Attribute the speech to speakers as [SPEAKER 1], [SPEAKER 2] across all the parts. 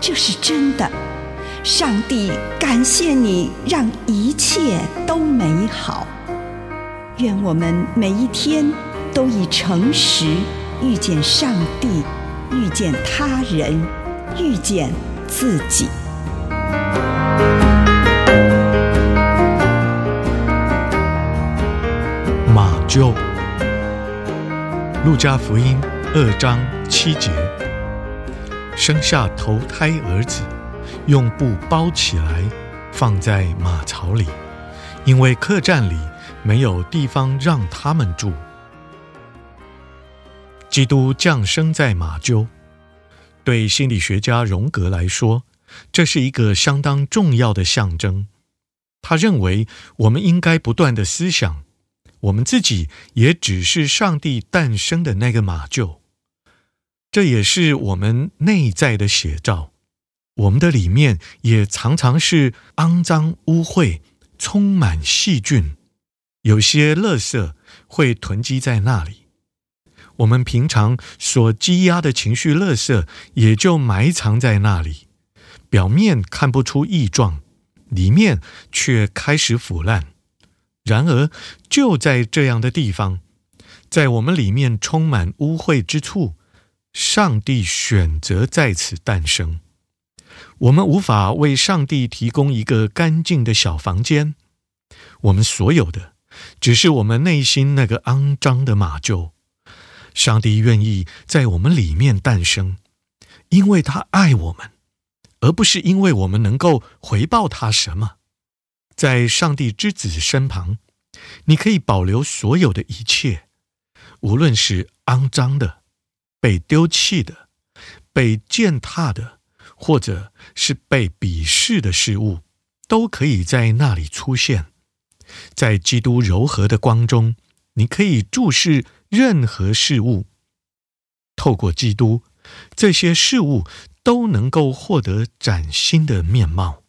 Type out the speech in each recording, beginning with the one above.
[SPEAKER 1] 这是真的，上帝感谢你，让一切都美好。愿我们每一天都以诚实遇见上帝，遇见他人，遇见自己。
[SPEAKER 2] 马厩，路加福音二章七节。生下头胎儿子，用布包起来，放在马槽里，因为客栈里没有地方让他们住。基督降生在马厩，对心理学家荣格来说，这是一个相当重要的象征。他认为，我们应该不断地思想，我们自己也只是上帝诞生的那个马厩。这也是我们内在的写照，我们的里面也常常是肮脏污秽，充满细菌，有些垃圾会囤积在那里。我们平常所积压的情绪垃圾也就埋藏在那里，表面看不出异状，里面却开始腐烂。然而，就在这样的地方，在我们里面充满污秽之处。上帝选择在此诞生，我们无法为上帝提供一个干净的小房间，我们所有的只是我们内心那个肮脏的马厩。上帝愿意在我们里面诞生，因为他爱我们，而不是因为我们能够回报他什么。在上帝之子身旁，你可以保留所有的一切，无论是肮脏的。被丢弃的、被践踏的，或者是被鄙视的事物，都可以在那里出现。在基督柔和的光中，你可以注视任何事物。透过基督，这些事物都能够获得崭新的面貌，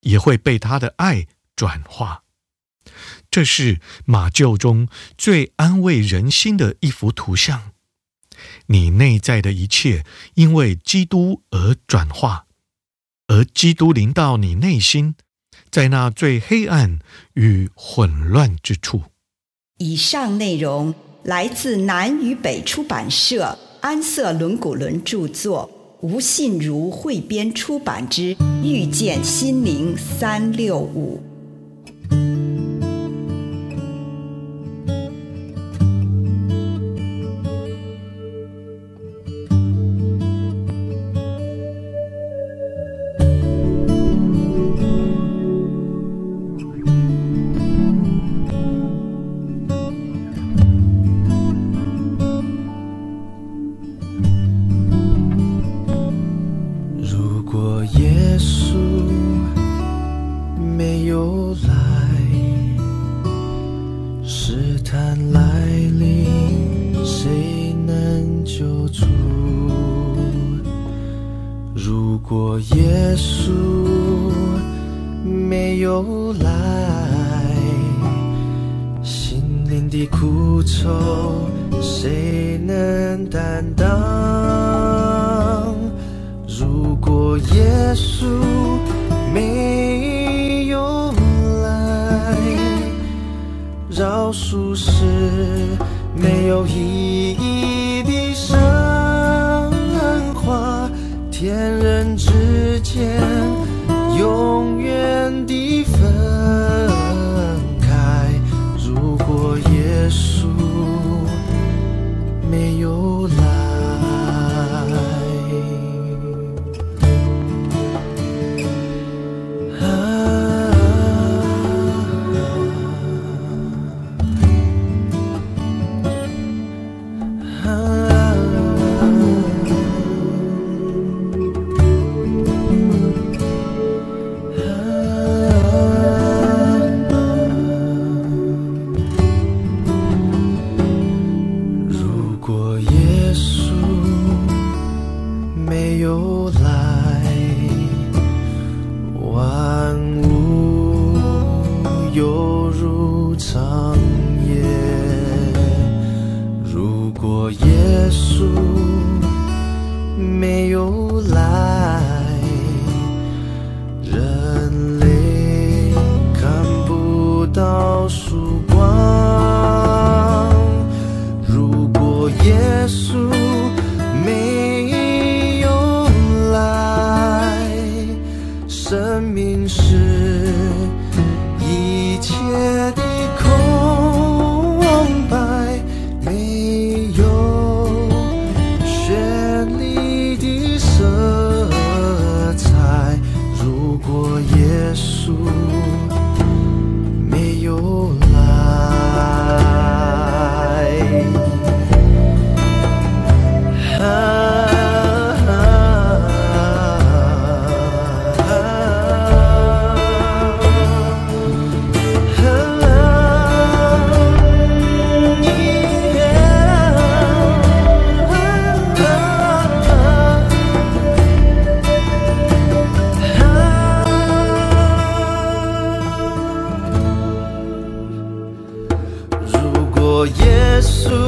[SPEAKER 2] 也会被他的爱转化。这是马厩中最安慰人心的一幅图像。你内在的一切因为基督而转化，而基督临到你内心，在那最黑暗与混乱之处。
[SPEAKER 1] 以上内容来自南与北出版社安瑟伦古伦著作，吴信如汇编出版之《遇见心灵三六五》。
[SPEAKER 3] 来，试探来临，谁能救主？如果耶稣没有来，心灵的苦愁谁能担当？如果耶稣没。饶恕是没有意义的神话，天人之间。由来万物犹如长夜，如果耶稣没有。耶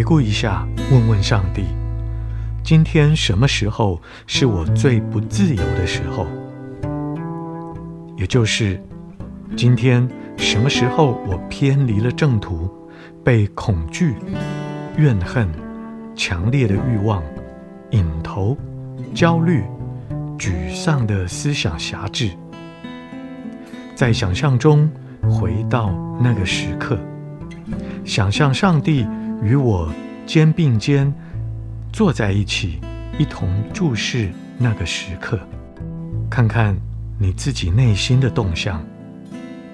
[SPEAKER 2] 回顾一下，问问上帝：今天什么时候是我最不自由的时候？也就是今天什么时候我偏离了正途，被恐惧、怨恨、强烈的欲望、瘾头、焦虑、沮丧的思想辖制？在想象中回到那个时刻，想象上帝。与我肩并肩坐在一起，一同注视那个时刻，看看你自己内心的动向。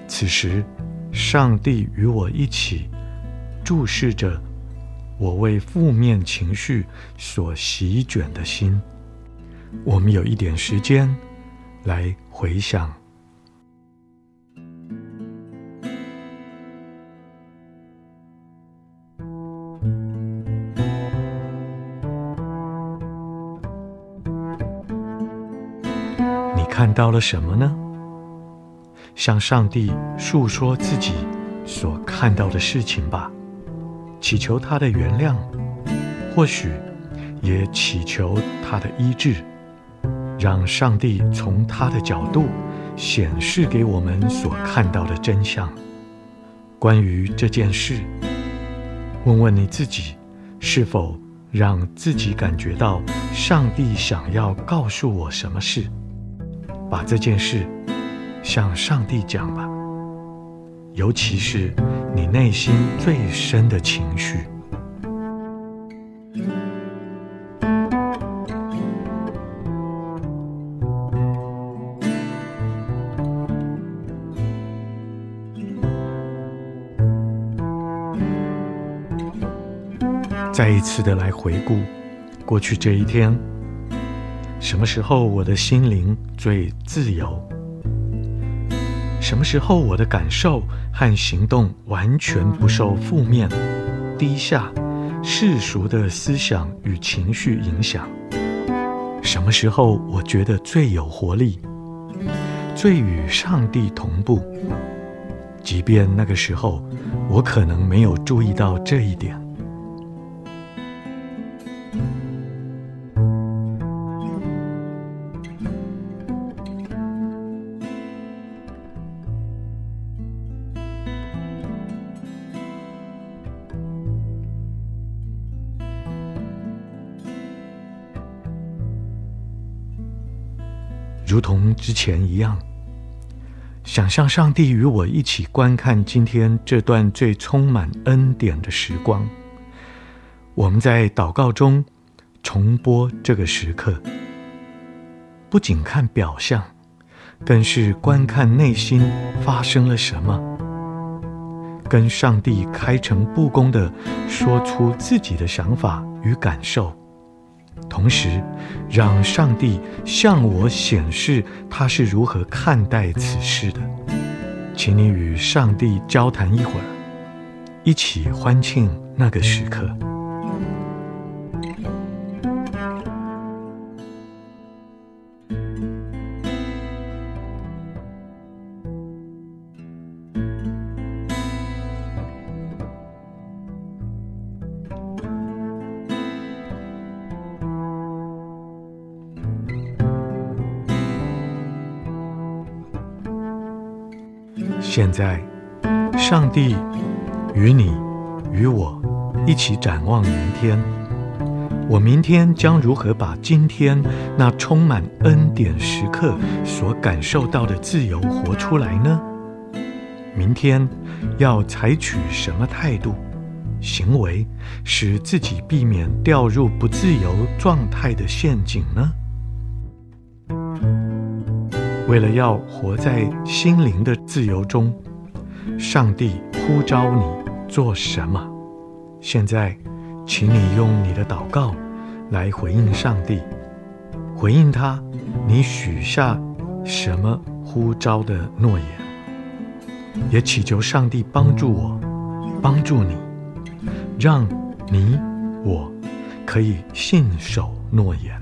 [SPEAKER 2] 此时，上帝与我一起注视着我为负面情绪所席卷的心。我们有一点时间来回想。到了什么呢？向上帝诉说自己所看到的事情吧。祈求他的原谅，或许也祈求他的医治，让上帝从他的角度显示给我们所看到的真相。关于这件事，问问你自己，是否让自己感觉到上帝想要告诉我什么事？把这件事向上帝讲吧。尤其是你内心最深的情绪。再一次的来回顾过去这一天，什么时候我的心灵最自由？什么时候我的感受和行动完全不受负面、低下、世俗的思想与情绪影响？什么时候我觉得最有活力、最与上帝同步？即便那个时候我可能没有注意到这一点。如同之前一样，想象上帝与我一起观看今天这段最充满恩典的时光。我们在祷告中重播这个时刻，不仅看表象，更是观看内心发生了什么，跟上帝开诚布公的说出自己的想法与感受。同时，让上帝向我显示他是如何看待此事的。请你与上帝交谈一会儿，一起欢庆那个时刻。现在，上帝与你与我一起展望明天。我明天将如何把今天那充满恩典时刻所感受到的自由活出来呢？明天要采取什么态度、行为，使自己避免掉入不自由状态的陷阱呢？为了要活在心灵的自由中，上帝呼召你做什么？现在，请你用你的祷告来回应上帝，回应他，你许下什么呼召的诺言？也祈求上帝帮助我，帮助你，让你我可以信守诺言。